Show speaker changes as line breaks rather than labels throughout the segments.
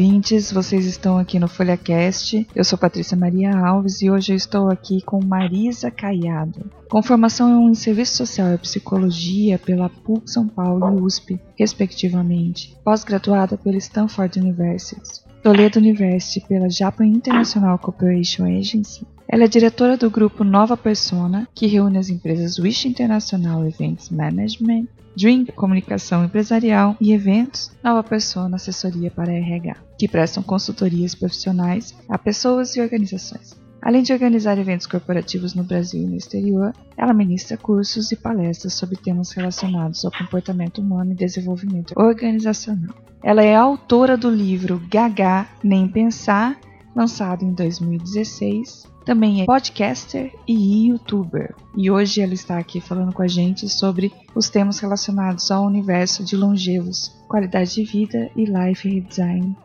ouvintes, vocês estão aqui no FolhaCast. Eu sou Patrícia Maria Alves e hoje eu estou aqui com Marisa Caiado. Com formação em Serviço Social e Psicologia pela PUC São Paulo e USP, respectivamente, pós-graduada pela Stanford University, Toledo University pela Japan International Cooperation Agency ela é diretora do grupo Nova Persona, que reúne as empresas Wish International Events Management, Dream Comunicação Empresarial e Eventos, Nova Persona Assessoria para RH, que prestam consultorias profissionais a pessoas e organizações. Além de organizar eventos corporativos no Brasil e no exterior, ela ministra cursos e palestras sobre temas relacionados ao comportamento humano e desenvolvimento organizacional. Ela é autora do livro Gaga Nem Pensar, lançado em 2016, também é podcaster e youtuber. E hoje ela está aqui falando com a gente sobre os temas relacionados ao universo de longevos, qualidade de vida e life redesign.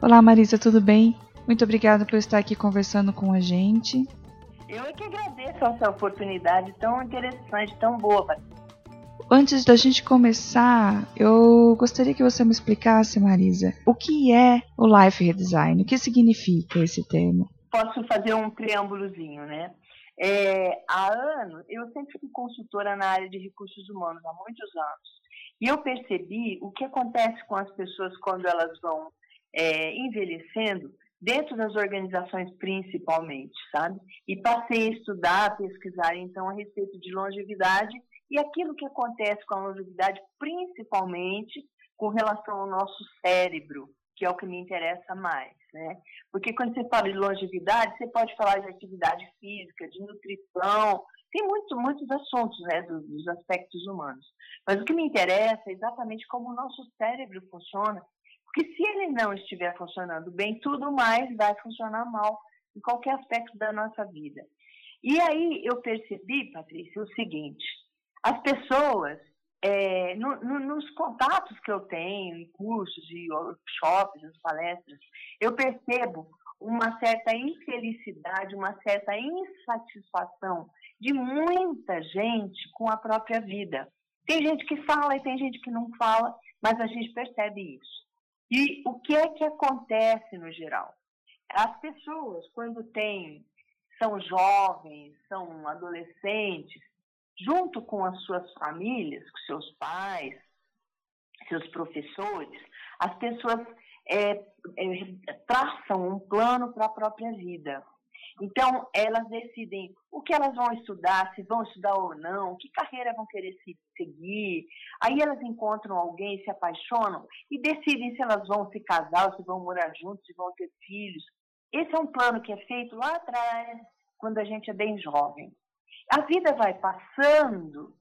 Olá Marisa, tudo bem? Muito obrigada por estar aqui conversando com a gente.
Eu é que agradeço essa oportunidade tão interessante, tão boa.
Antes da gente começar, eu gostaria que você me explicasse, Marisa, o que é o Life Redesign, o que significa esse termo?
Posso fazer um preâmbulozinho, né? É, há anos, eu sempre fui consultora na área de recursos humanos, há muitos anos. E eu percebi o que acontece com as pessoas quando elas vão é, envelhecendo, dentro das organizações principalmente, sabe? E passei a estudar, a pesquisar, então, a respeito de longevidade e aquilo que acontece com a longevidade, principalmente com relação ao nosso cérebro, que é o que me interessa mais, né? Porque quando você fala de longevidade, você pode falar de atividade física, de nutrição, tem muito, muitos assuntos, né, dos, dos aspectos humanos. Mas o que me interessa é exatamente como o nosso cérebro funciona, porque se ele não estiver funcionando bem, tudo mais vai funcionar mal em qualquer aspecto da nossa vida. E aí eu percebi, Patrícia, o seguinte: as pessoas é, no, no, nos contatos que eu tenho, em cursos, e workshops, nas palestras, eu percebo uma certa infelicidade, uma certa insatisfação de muita gente com a própria vida. Tem gente que fala e tem gente que não fala, mas a gente percebe isso. E o que é que acontece no geral? As pessoas, quando têm, são jovens, são adolescentes, junto com as suas famílias, com seus pais, seus professores, as pessoas é, é, traçam um plano para a própria vida. Então, elas decidem o que elas vão estudar, se vão estudar ou não, que carreira vão querer se seguir. Aí elas encontram alguém, se apaixonam e decidem se elas vão se casar, se vão morar juntos, se vão ter filhos. Esse é um plano que é feito lá atrás, quando a gente é bem jovem. A vida vai passando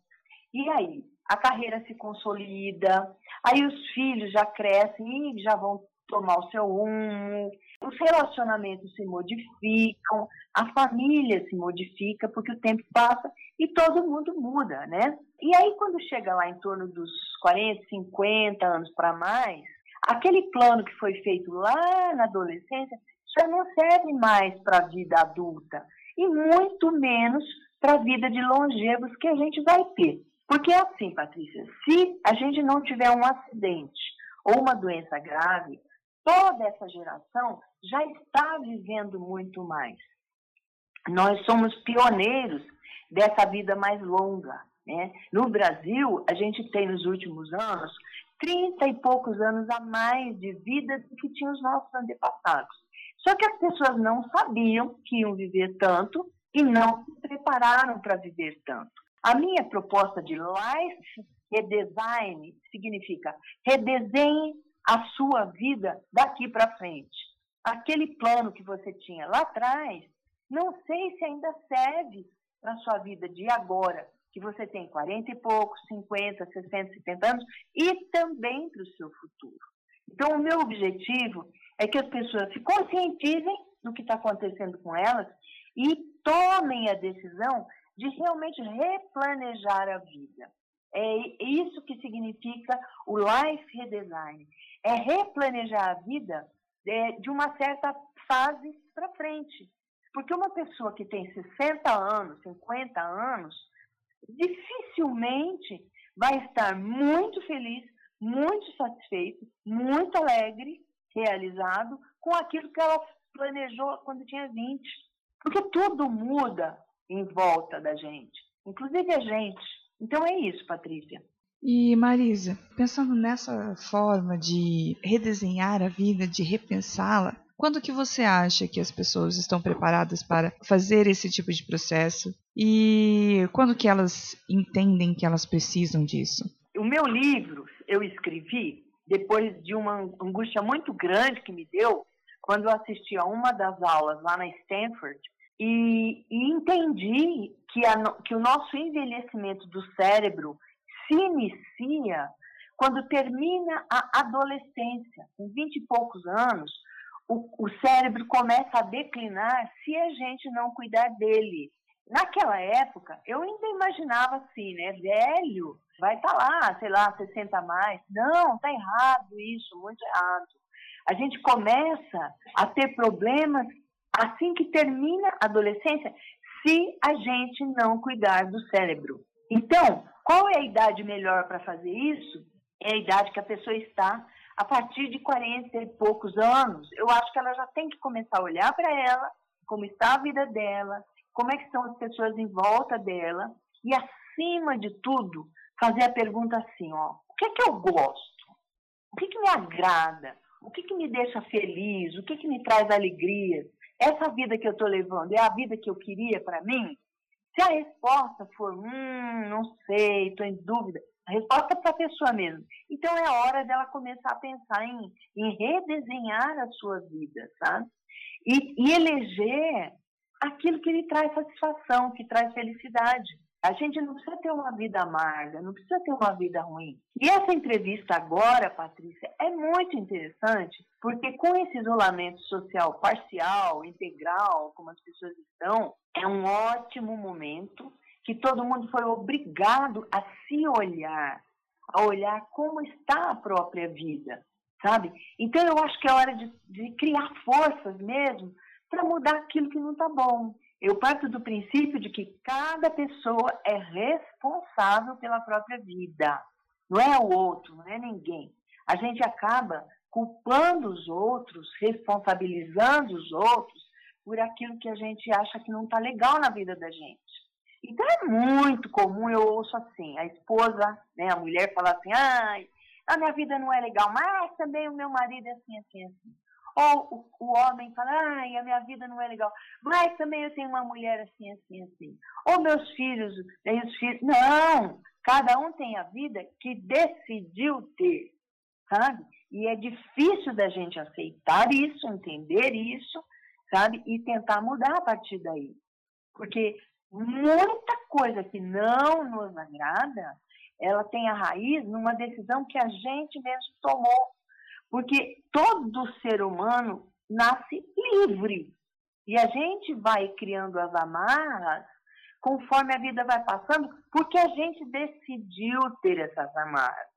e aí a carreira se consolida, aí os filhos já crescem e já vão tomar o seu rumo, os relacionamentos se modificam, a família se modifica porque o tempo passa e todo mundo muda, né? E aí quando chega lá em torno dos 40, 50 anos para mais, aquele plano que foi feito lá na adolescência já não serve mais para a vida adulta e muito menos para a vida de longevos que a gente vai ter. Porque é assim, Patrícia, se a gente não tiver um acidente ou uma doença grave, toda essa geração já está vivendo muito mais. Nós somos pioneiros dessa vida mais longa. Né? No Brasil, a gente tem nos últimos anos 30 e poucos anos a mais de vida do que tinham os nossos antepassados. Só que as pessoas não sabiam que iam viver tanto e não se prepararam para viver tanto. A minha proposta de life redesign significa redesenhe a sua vida daqui para frente. Aquele plano que você tinha lá atrás, não sei se ainda serve para sua vida de agora, que você tem 40 e poucos, 50, 60, 70 anos, e também para o seu futuro. Então, o meu objetivo é que as pessoas se conscientizem do que está acontecendo com elas e tomem a decisão de realmente replanejar a vida. É isso que significa o life redesign. É replanejar a vida é, de uma certa fase para frente. Porque uma pessoa que tem 60 anos, 50 anos, dificilmente vai estar muito feliz, muito satisfeito, muito alegre realizado com aquilo que ela planejou quando tinha 20. Porque tudo muda em volta da gente, inclusive a gente. Então é isso, Patrícia.
E Marisa, pensando nessa forma de redesenhar a vida, de repensá-la, quando que você acha que as pessoas estão preparadas para fazer esse tipo de processo e quando que elas entendem que elas precisam disso?
O meu livro eu escrevi depois de uma angústia muito grande que me deu quando eu assisti a uma das aulas lá na Stanford e, e entendi que, a, que o nosso envelhecimento do cérebro se inicia quando termina a adolescência. Com 20 e poucos anos, o, o cérebro começa a declinar se a gente não cuidar dele. Naquela época, eu ainda imaginava assim, né? Velho, vai estar tá lá, sei lá, 60 a mais. Não, tá errado isso, muito errado. A gente começa a ter problemas assim que termina a adolescência, se a gente não cuidar do cérebro. Então, qual é a idade melhor para fazer isso? É a idade que a pessoa está a partir de 40 e poucos anos. Eu acho que ela já tem que começar a olhar para ela, como está a vida dela, como é que estão as pessoas em volta dela e, acima de tudo, fazer a pergunta assim, ó, o que é que eu gosto? O que, que me agrada? O que, que me deixa feliz? O que, que me traz alegria? Essa vida que eu estou levando é a vida que eu queria para mim? Se a resposta for, hum, não sei, estou em dúvida, a resposta é para a pessoa mesmo. Então é hora dela começar a pensar em, em redesenhar a sua vida, sabe? E, e eleger aquilo que lhe traz satisfação, que traz felicidade. A gente não precisa ter uma vida amarga, não precisa ter uma vida ruim. E essa entrevista agora, Patrícia, é muito interessante, porque com esse isolamento social parcial, integral, como as pessoas estão, é um ótimo momento que todo mundo foi obrigado a se olhar, a olhar como está a própria vida, sabe? Então eu acho que é hora de, de criar forças mesmo para mudar aquilo que não está bom. Eu parto do princípio de que cada pessoa é responsável pela própria vida. Não é o outro, não é ninguém. A gente acaba culpando os outros, responsabilizando os outros por aquilo que a gente acha que não está legal na vida da gente. Então é muito comum, eu ouço assim, a esposa, né, a mulher fala assim, ai, a minha vida não é legal, mas também o meu marido é assim, assim, assim. Ou o, o homem fala, ai, a minha vida não é legal, mas também eu tenho uma mulher assim, assim, assim. Ou meus filhos, os filhos. Não! Cada um tem a vida que decidiu ter, sabe? E é difícil da gente aceitar isso, entender isso, sabe? E tentar mudar a partir daí. Porque muita coisa que não nos agrada, ela tem a raiz numa decisão que a gente mesmo tomou. Porque todo ser humano nasce livre. E a gente vai criando as amarras conforme a vida vai passando, porque a gente decidiu ter essas amarras.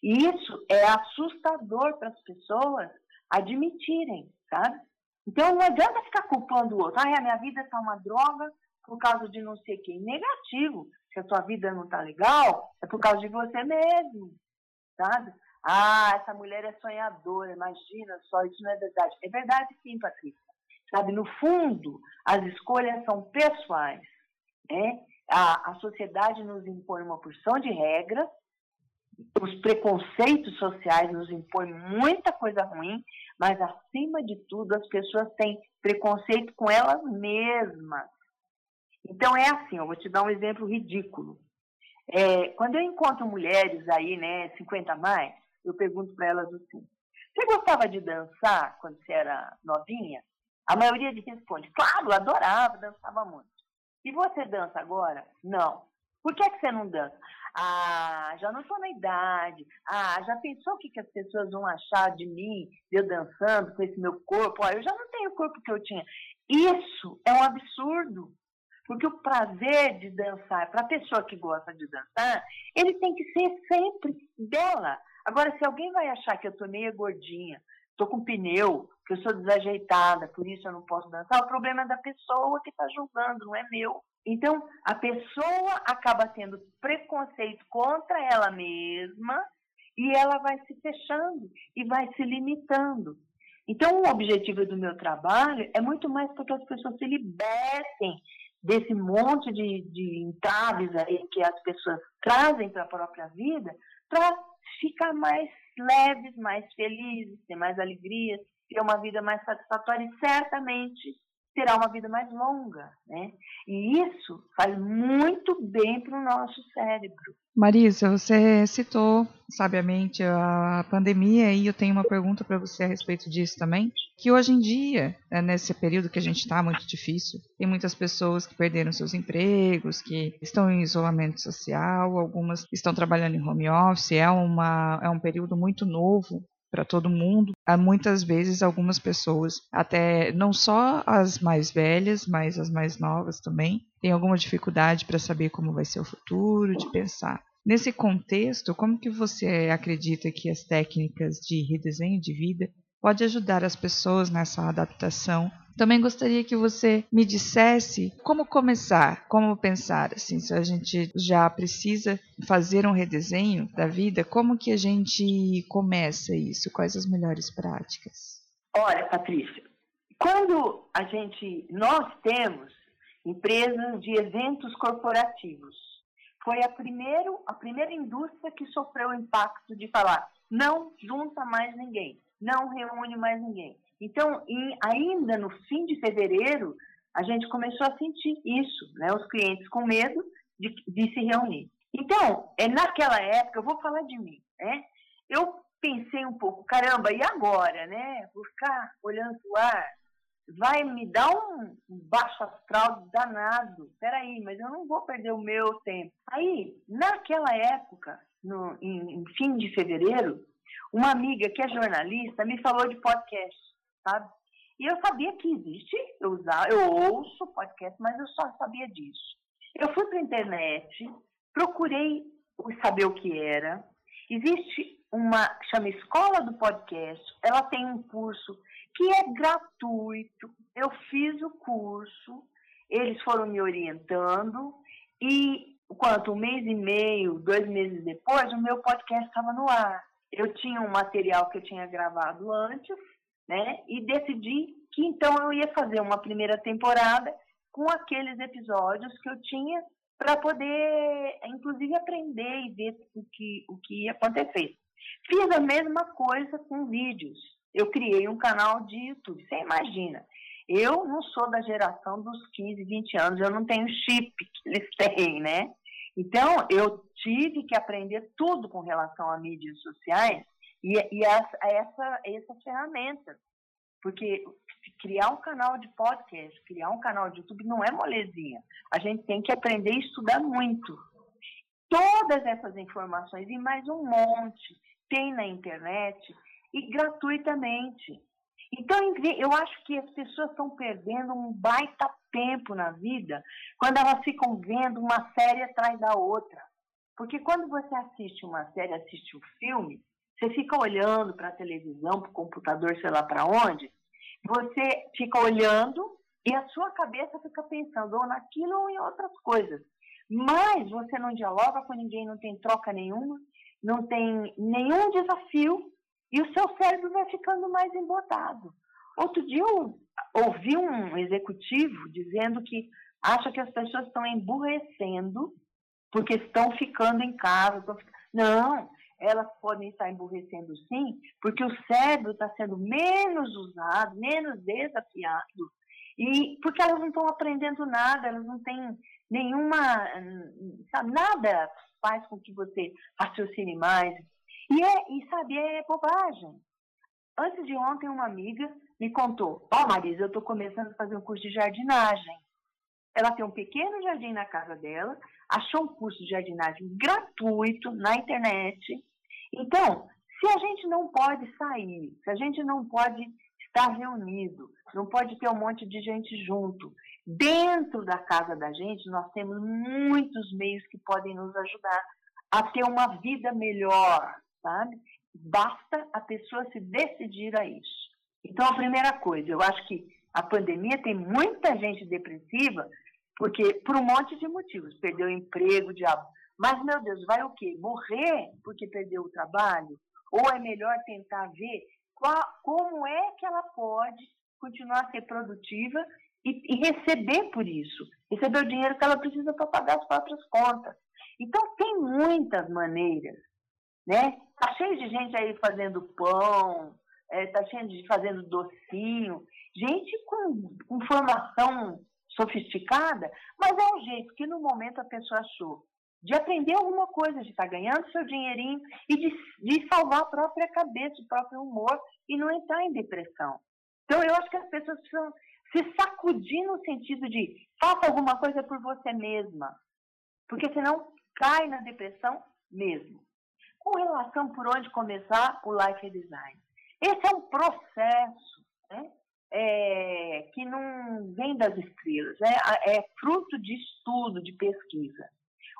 E isso é assustador para as pessoas admitirem, sabe? Então não adianta ficar culpando o outro. Ah, a minha vida está uma droga, por causa de não sei quem. Negativo. Se a sua vida não está legal, é por causa de você mesmo, sabe? Ah, essa mulher é sonhadora, imagina só, isso não é verdade. É verdade sim, Patrícia. Sabe, no fundo, as escolhas são pessoais. Né? A, a sociedade nos impõe uma porção de regras, os preconceitos sociais nos impõem muita coisa ruim, mas acima de tudo as pessoas têm preconceito com elas mesmas. Então é assim, eu vou te dar um exemplo ridículo. É, quando eu encontro mulheres aí, né, 50 a mais, eu pergunto para elas assim: você gostava de dançar quando você era novinha? A maioria de responde: claro, adorava, dançava muito. E você dança agora? Não. Por que, que você não dança? Ah, já não estou na idade. Ah, já pensou o que, que as pessoas vão achar de mim, de eu dançando com esse meu corpo? Ah, eu já não tenho o corpo que eu tinha. Isso é um absurdo. Porque o prazer de dançar, para a pessoa que gosta de dançar, ele tem que ser sempre dela. Agora, se alguém vai achar que eu estou meio gordinha, estou com pneu, que eu sou desajeitada, por isso eu não posso dançar, o problema é da pessoa que está julgando, não é meu. Então, a pessoa acaba tendo preconceito contra ela mesma e ela vai se fechando e vai se limitando. Então, o objetivo do meu trabalho é muito mais para que as pessoas se libertem desse monte de, de entraves aí que as pessoas trazem para a própria vida, para ficar mais leves, mais felizes, ter mais alegria, ter uma vida mais satisfatória e certamente terá uma vida mais longa, né? E isso faz muito bem para o nosso cérebro.
Marisa, você citou sabiamente a pandemia e eu tenho uma pergunta para você a respeito disso também. Que hoje em dia, né, nesse período que a gente está muito difícil, tem muitas pessoas que perderam seus empregos, que estão em isolamento social, algumas estão trabalhando em home office. É, uma, é um período muito novo para todo mundo. Há muitas vezes algumas pessoas, até não só as mais velhas, mas as mais novas também, têm alguma dificuldade para saber como vai ser o futuro, de pensar. Nesse contexto, como que você acredita que as técnicas de redesenho de vida pode ajudar as pessoas nessa adaptação também gostaria que você me dissesse como começar, como pensar, assim, se a gente já precisa fazer um redesenho da vida, como que a gente começa isso? Quais as melhores práticas?
Olha, Patrícia, quando a gente, nós temos empresas de eventos corporativos, foi a, primeiro, a primeira indústria que sofreu o impacto de falar não junta mais ninguém, não reúne mais ninguém. Então, em, ainda no fim de fevereiro, a gente começou a sentir isso, né? Os clientes com medo de, de se reunir. Então, é naquela época, eu vou falar de mim, né? Eu pensei um pouco, caramba, e agora, né? Vou ficar olhando o ar, vai me dar um baixo astral danado. Peraí, mas eu não vou perder o meu tempo. Aí, naquela época, no, em, em fim de fevereiro, uma amiga que é jornalista me falou de podcast sabe? E eu sabia que existe, eu, usava, eu ouço podcast, mas eu só sabia disso. Eu fui para a internet, procurei saber o que era. Existe uma, chama Escola do Podcast, ela tem um curso que é gratuito. Eu fiz o curso, eles foram me orientando e quanto um mês e meio, dois meses depois, o meu podcast estava no ar. Eu tinha um material que eu tinha gravado antes, né? E decidi que então eu ia fazer uma primeira temporada com aqueles episódios que eu tinha para poder, inclusive, aprender e ver o que, o que ia acontecer. Fiz a mesma coisa com vídeos. Eu criei um canal de YouTube, você imagina. Eu não sou da geração dos 15, 20 anos, eu não tenho chip que eles têm, né? Então, eu tive que aprender tudo com relação a mídias sociais e, e a, a essa, essa ferramenta. Porque criar um canal de podcast, criar um canal de YouTube não é molezinha. A gente tem que aprender e estudar muito. Todas essas informações e mais um monte tem na internet e gratuitamente. Então, eu acho que as pessoas estão perdendo um baita tempo na vida quando elas ficam vendo uma série atrás da outra. Porque quando você assiste uma série, assiste um filme, você fica olhando para a televisão, para o computador, sei lá para onde, você fica olhando e a sua cabeça fica pensando ou naquilo ou em outras coisas. Mas você não dialoga com ninguém, não tem troca nenhuma, não tem nenhum desafio e o seu cérebro vai ficando mais embotado. Outro dia eu ouvi um executivo dizendo que acha que as pessoas estão emburrecendo porque estão ficando em casa. Estão... Não, elas podem estar emburrecendo sim, porque o cérebro está sendo menos usado, menos desafiado, e porque elas não estão aprendendo nada, elas não têm nenhuma, sabe, nada faz com que você raciocine mais. E, é, e sabe, é bobagem. Antes de ontem, uma amiga me contou, ó oh, Marisa, eu estou começando a fazer um curso de jardinagem. Ela tem um pequeno jardim na casa dela, achou um curso de jardinagem gratuito na internet. Então, se a gente não pode sair, se a gente não pode estar reunido, não pode ter um monte de gente junto, dentro da casa da gente, nós temos muitos meios que podem nos ajudar a ter uma vida melhor, sabe? Basta a pessoa se decidir a isso. Então, a primeira coisa, eu acho que a pandemia tem muita gente depressiva porque por um monte de motivos, perdeu o emprego, diabo. Mas, meu Deus, vai o quê? Morrer porque perdeu o trabalho? Ou é melhor tentar ver qual, como é que ela pode continuar a ser produtiva e, e receber por isso, receber o dinheiro que ela precisa para pagar as próprias contas. Então tem muitas maneiras, né? Tá cheio de gente aí fazendo pão, é, tá cheio de gente fazendo docinho, gente com, com formação sofisticada, mas é um jeito que no momento a pessoa achou de aprender alguma coisa, de estar tá ganhando seu dinheirinho e de, de salvar a própria cabeça, o próprio humor e não entrar em depressão. Então eu acho que as pessoas precisam se sacudir no sentido de faça alguma coisa por você mesma, porque senão cai na depressão mesmo. Com relação por onde começar o life design, esse é um processo, né? É, que não vem das estrelas, né? é fruto de estudo, de pesquisa.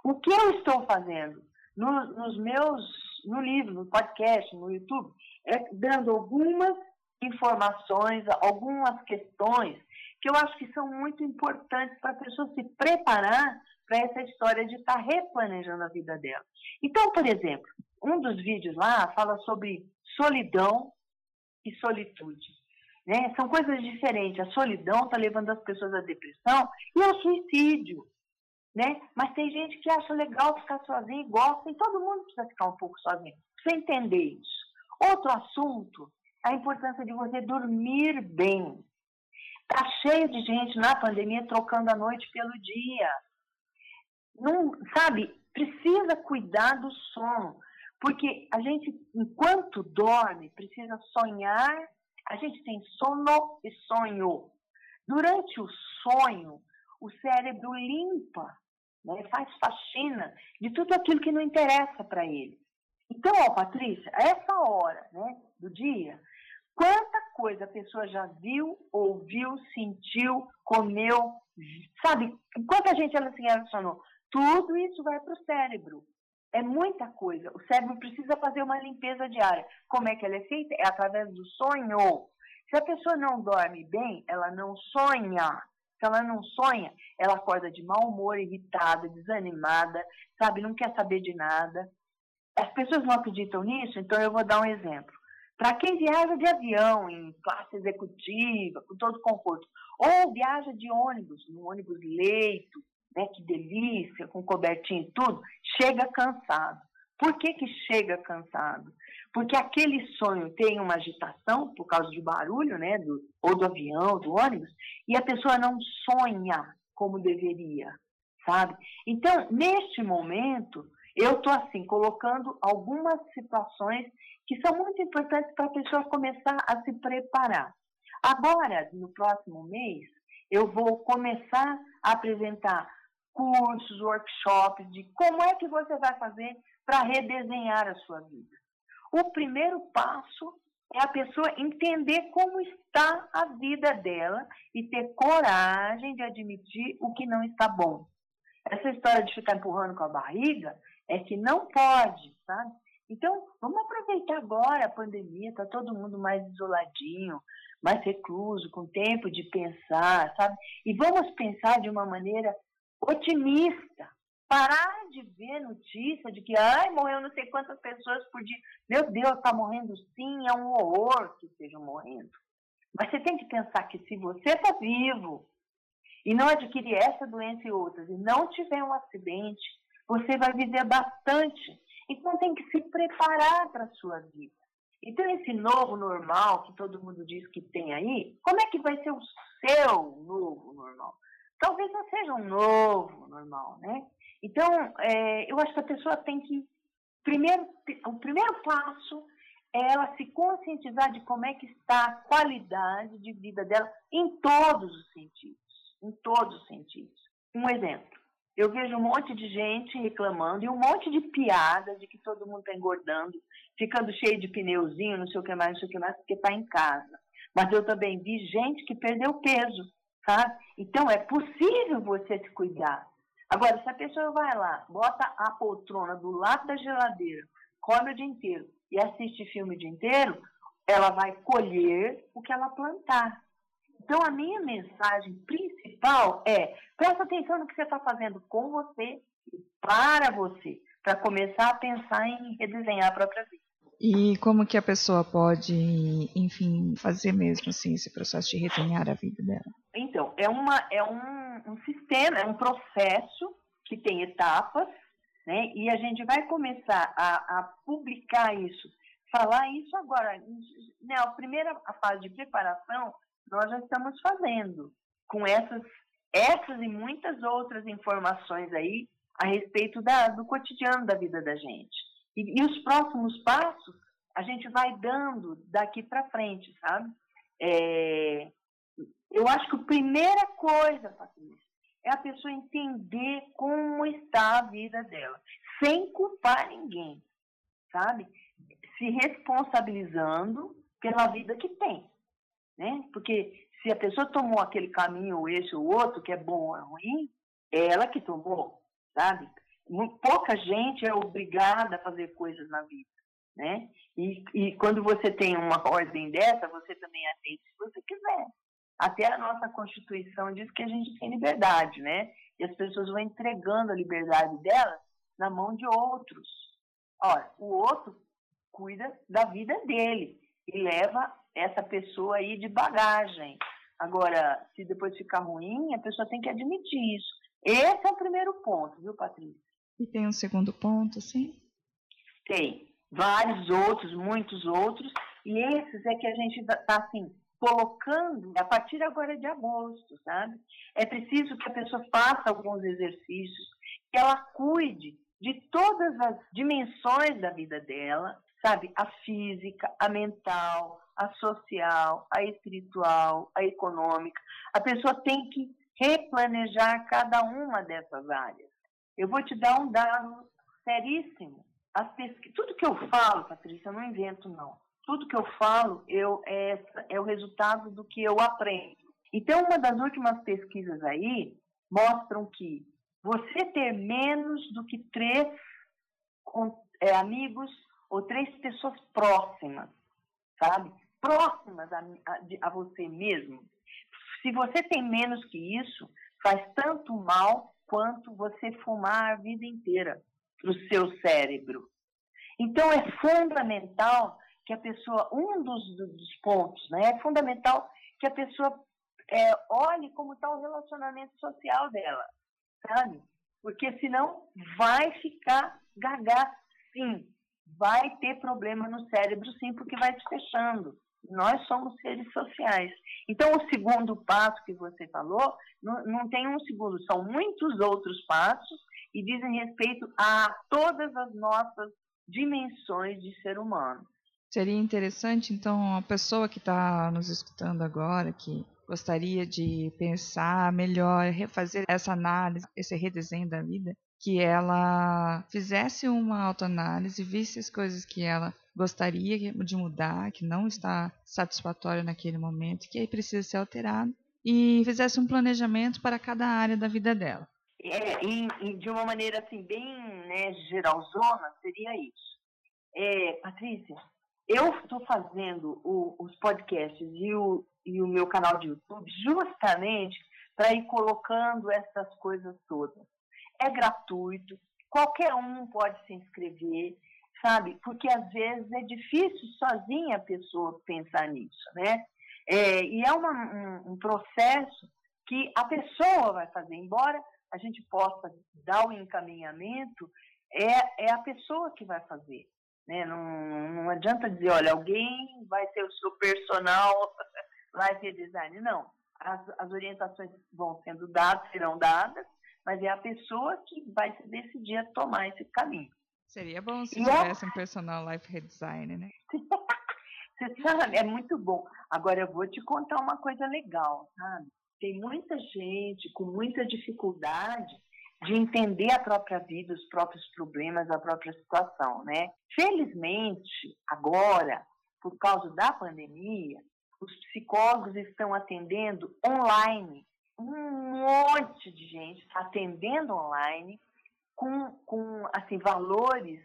O que eu estou fazendo no, nos meus, no livro, no podcast, no YouTube, é dando algumas informações, algumas questões que eu acho que são muito importantes para a pessoa se preparar para essa história de estar tá replanejando a vida dela. Então, por exemplo, um dos vídeos lá fala sobre solidão e solitude. Né? São coisas diferentes. A solidão está levando as pessoas à depressão e ao suicídio né? Mas tem gente que acha legal ficar sozinho e gosta, e todo mundo precisa ficar um pouco sozinho. Precisa entender isso. Outro assunto, a importância de você dormir bem. Tá cheio de gente na pandemia trocando a noite pelo dia. Não, sabe, precisa cuidar do sono, porque a gente, enquanto dorme, precisa sonhar. A gente tem sono e sonho. Durante o sonho, o cérebro limpa né? faz faxina de tudo aquilo que não interessa para ele. Então, ó, Patrícia, essa hora né, do dia, quanta coisa a pessoa já viu, ouviu, sentiu, comeu, sabe? Quanta gente ela se relacionou. Tudo isso vai para o cérebro. É muita coisa. O cérebro precisa fazer uma limpeza diária. Como é que ela é feita? É através do sonho. Se a pessoa não dorme bem, ela não sonha. Se ela não sonha, ela acorda de mau humor, irritada, desanimada, sabe, não quer saber de nada. As pessoas não acreditam nisso, então eu vou dar um exemplo. Para quem viaja de avião, em classe executiva, com todo conforto, ou viaja de ônibus, no ônibus leito, né, que delícia, com cobertinho e tudo, chega cansado. Por que, que chega cansado? Porque aquele sonho tem uma agitação por causa do barulho, né, do, ou do avião, do ônibus, e a pessoa não sonha como deveria, sabe? Então, neste momento, eu estou assim colocando algumas situações que são muito importantes para a pessoa começar a se preparar. Agora, no próximo mês, eu vou começar a apresentar cursos, workshops de como é que você vai fazer para redesenhar a sua vida. O primeiro passo é a pessoa entender como está a vida dela e ter coragem de admitir o que não está bom. Essa história de ficar empurrando com a barriga é que não pode, sabe? Então, vamos aproveitar agora a pandemia, está todo mundo mais isoladinho, mais recluso, com tempo de pensar, sabe? E vamos pensar de uma maneira otimista. Parar de ver notícia de que, ai, morreu não sei quantas pessoas por dia. Meu Deus, está morrendo sim, é um horror que estejam morrendo. Mas você tem que pensar que se você está vivo e não adquirir essa doença e outras, e não tiver um acidente, você vai viver bastante. Então tem que se preparar para a sua vida. Então esse novo normal que todo mundo diz que tem aí, como é que vai ser o seu novo normal? Talvez não seja um novo normal, né? Então, é, eu acho que a pessoa tem que, primeiro, o primeiro passo é ela se conscientizar de como é que está a qualidade de vida dela em todos os sentidos, em todos os sentidos. Um exemplo, eu vejo um monte de gente reclamando e um monte de piada de que todo mundo está engordando, ficando cheio de pneuzinho, não sei o que mais, não sei o que mais, porque está em casa. Mas eu também vi gente que perdeu peso, sabe? Então é possível você se cuidar. Agora, se a pessoa vai lá, bota a poltrona do lado da geladeira, come o dia inteiro e assiste filme o dia inteiro, ela vai colher o que ela plantar. Então, a minha mensagem principal é: presta atenção no que você está fazendo com você e para você, para começar a pensar em redesenhar a própria vida.
E como que a pessoa pode, enfim, fazer mesmo assim esse processo de redesenhar a vida dela?
Então, é, uma, é um, um sistema, é um processo que tem etapas, né? E a gente vai começar a, a publicar isso, falar isso agora. Né, a primeira fase de preparação nós já estamos fazendo com essas, essas e muitas outras informações aí a respeito da, do cotidiano da vida da gente. E, e, os próximos passos a gente vai dando daqui para frente, sabe? É, eu acho que a primeira coisa, Patrícia, é a pessoa entender como está a vida dela, sem culpar ninguém, sabe? Se responsabilizando pela vida que tem, né? Porque se a pessoa tomou aquele caminho, ou esse ou outro, que é bom ou é ruim, é ela que tomou, sabe? Pouca gente é obrigada a fazer coisas na vida, né? E, e quando você tem uma ordem dessa, você também atende se você quiser. Até a nossa Constituição diz que a gente tem liberdade, né? E as pessoas vão entregando a liberdade delas na mão de outros. Olha, o outro cuida da vida dele e leva essa pessoa aí de bagagem. Agora, se depois ficar ruim, a pessoa tem que admitir isso. Esse é o primeiro ponto, viu, Patrícia?
E tem um segundo ponto, sim?
Tem. Vários outros, muitos outros. E esses é que a gente está, assim, colocando a partir agora de agosto, sabe? É preciso que a pessoa faça alguns exercícios, que ela cuide de todas as dimensões da vida dela, sabe? A física, a mental, a social, a espiritual, a econômica. A pessoa tem que replanejar cada uma dessas áreas. Eu vou te dar um dado seríssimo. Tudo que eu falo, Patrícia, eu não invento, não. Tudo que eu falo eu, é, é o resultado do que eu aprendo. Então, uma das últimas pesquisas aí mostram que você ter menos do que três é, amigos ou três pessoas próximas, sabe? Próximas a, a, a você mesmo. Se você tem menos que isso, faz tanto mal quanto você fumar a vida inteira para o seu cérebro. Então é fundamental que a pessoa, um dos, dos pontos, né, é fundamental que a pessoa é, olhe como está o relacionamento social dela, sabe? Porque senão vai ficar gaga, sim. Vai ter problema no cérebro, sim, porque vai se fechando. Nós somos seres sociais. Então, o segundo passo que você falou, não, não tem um segundo, são muitos outros passos e dizem respeito a todas as nossas dimensões de ser humano.
Seria interessante, então, a pessoa que está nos escutando agora, que gostaria de pensar melhor, refazer essa análise, esse redesenho da vida, que ela fizesse uma autoanálise, visse as coisas que ela gostaria de mudar, que não está satisfatório naquele momento, que aí precisa ser alterado, e fizesse um planejamento para cada área da vida dela.
É, e, e de uma maneira assim, bem né, geralzona, seria isso. É, Patrícia, eu estou fazendo o, os podcasts e o, e o meu canal de YouTube justamente para ir colocando essas coisas todas. É gratuito, qualquer um pode se inscrever, sabe? Porque às vezes é difícil sozinha a pessoa pensar nisso, né? É, e é uma, um, um processo que a pessoa vai fazer, embora a gente possa dar o encaminhamento, é, é a pessoa que vai fazer. Né? Não, não adianta dizer, olha, alguém vai ser o seu personal life design. Não. As, as orientações vão sendo dadas, serão dadas, mas é a pessoa que vai se decidir a tomar esse caminho.
Seria bom se e tivesse é... um personal life redesign, né?
Você sabe, é muito bom. Agora eu vou te contar uma coisa legal, sabe? Tem muita gente com muita dificuldade de entender a própria vida, os próprios problemas, a própria situação, né? Felizmente, agora, por causa da pandemia, os psicólogos estão atendendo online. Um monte de gente está atendendo online com, com assim, valores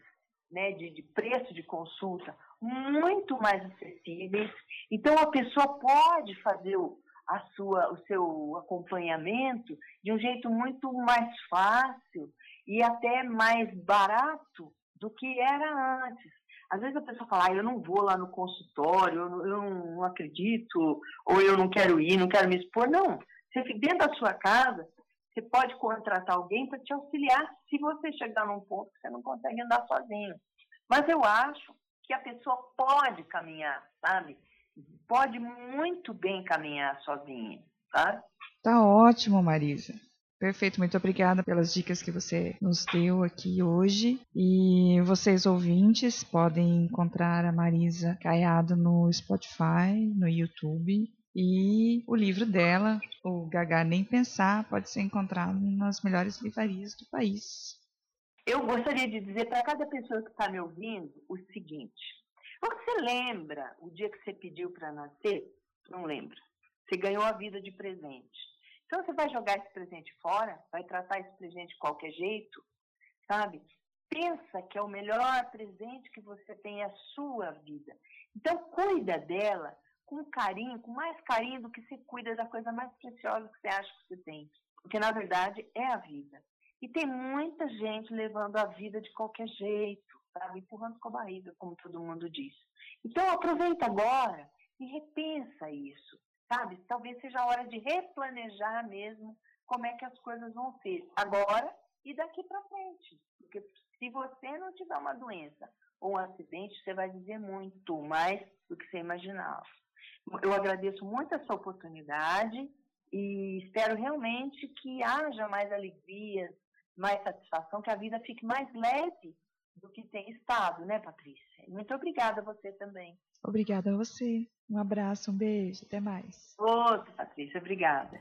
né, de, de preço de consulta muito mais acessíveis. Então, a pessoa pode fazer o, a sua, o seu acompanhamento de um jeito muito mais fácil e até mais barato do que era antes. Às vezes a pessoa fala, ah, eu não vou lá no consultório, eu não, eu não acredito, ou eu não quero ir, não quero me expor. Não, você fica dentro da sua casa, você pode contratar alguém para te auxiliar se você chegar num ponto que você não consegue andar sozinho. Mas eu acho que a pessoa pode caminhar, sabe? Pode muito bem caminhar sozinha, tá?
Tá ótimo, Marisa. Perfeito, muito obrigada pelas dicas que você nos deu aqui hoje. E vocês ouvintes podem encontrar a Marisa Caiado no Spotify, no YouTube. E o livro dela, o Gagar Nem Pensar, pode ser encontrado nas melhores livrarias do país.
Eu gostaria de dizer para cada pessoa que está me ouvindo o seguinte: você lembra o dia que você pediu para nascer? Não lembra. Você ganhou a vida de presente. Então você vai jogar esse presente fora, vai tratar esse presente de qualquer jeito, sabe? Pensa que é o melhor presente que você tem é a sua vida. Então cuida dela com carinho, com mais carinho do que se cuida da coisa mais preciosa que você acha que você tem. Porque na verdade é a vida. E tem muita gente levando a vida de qualquer jeito, sabe? Empurrando com a barriga, como todo mundo diz. Então aproveita agora e repensa isso sabe? Talvez seja a hora de replanejar mesmo como é que as coisas vão ser agora e daqui para frente. Porque se você não tiver uma doença ou um acidente, você vai dizer muito mais do que você imaginava. Eu agradeço muito essa oportunidade e espero realmente que haja mais alegria, mais satisfação, que a vida fique mais leve do que tem estado, né, Patrícia? Muito obrigada a você também.
Obrigada a você. Um abraço, um beijo, até mais.
Outro, Patrícia, obrigada.